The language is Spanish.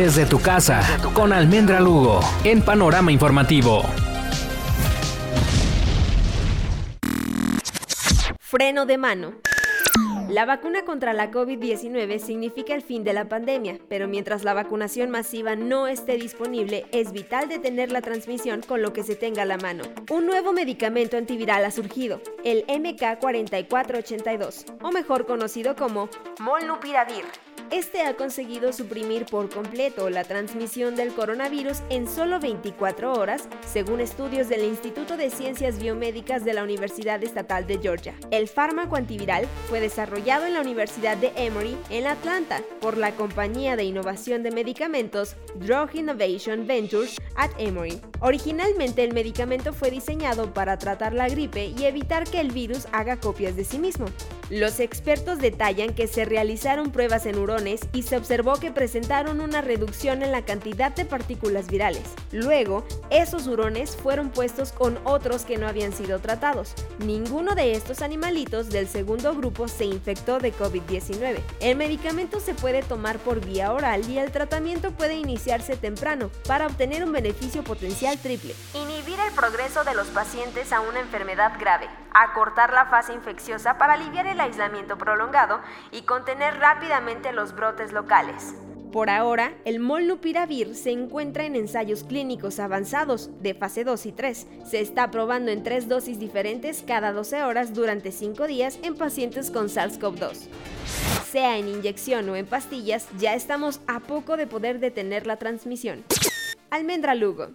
Desde tu casa, con Almendra Lugo, en Panorama Informativo. Freno de mano. La vacuna contra la COVID-19 significa el fin de la pandemia, pero mientras la vacunación masiva no esté disponible, es vital detener la transmisión con lo que se tenga a la mano. Un nuevo medicamento antiviral ha surgido, el MK4482, o mejor conocido como Molnupiravir este ha conseguido suprimir por completo la transmisión del coronavirus en solo 24 horas, según estudios del Instituto de Ciencias Biomédicas de la Universidad Estatal de Georgia. El fármaco antiviral fue desarrollado en la Universidad de Emory en Atlanta por la compañía de innovación de medicamentos Drug Innovation Ventures at Emory. Originalmente el medicamento fue diseñado para tratar la gripe y evitar que el virus haga copias de sí mismo. Los expertos detallan que se realizaron pruebas en hurones y se observó que presentaron una reducción en la cantidad de partículas virales. Luego, esos hurones fueron puestos con otros que no habían sido tratados. Ninguno de estos animalitos del segundo grupo se infectó de COVID-19. El medicamento se puede tomar por vía oral y el tratamiento puede iniciarse temprano para obtener un beneficio potencial triple. Inhibir el progreso de los pacientes a una enfermedad grave, acortar la fase infecciosa para aliviar el aislamiento prolongado y contener rápidamente los brotes locales. Por ahora, el molnupiravir se encuentra en ensayos clínicos avanzados de fase 2 y 3. Se está probando en tres dosis diferentes cada 12 horas durante 5 días en pacientes con SARS-CoV-2. Sea en inyección o en pastillas, ya estamos a poco de poder detener la transmisión. Almendra Lugo.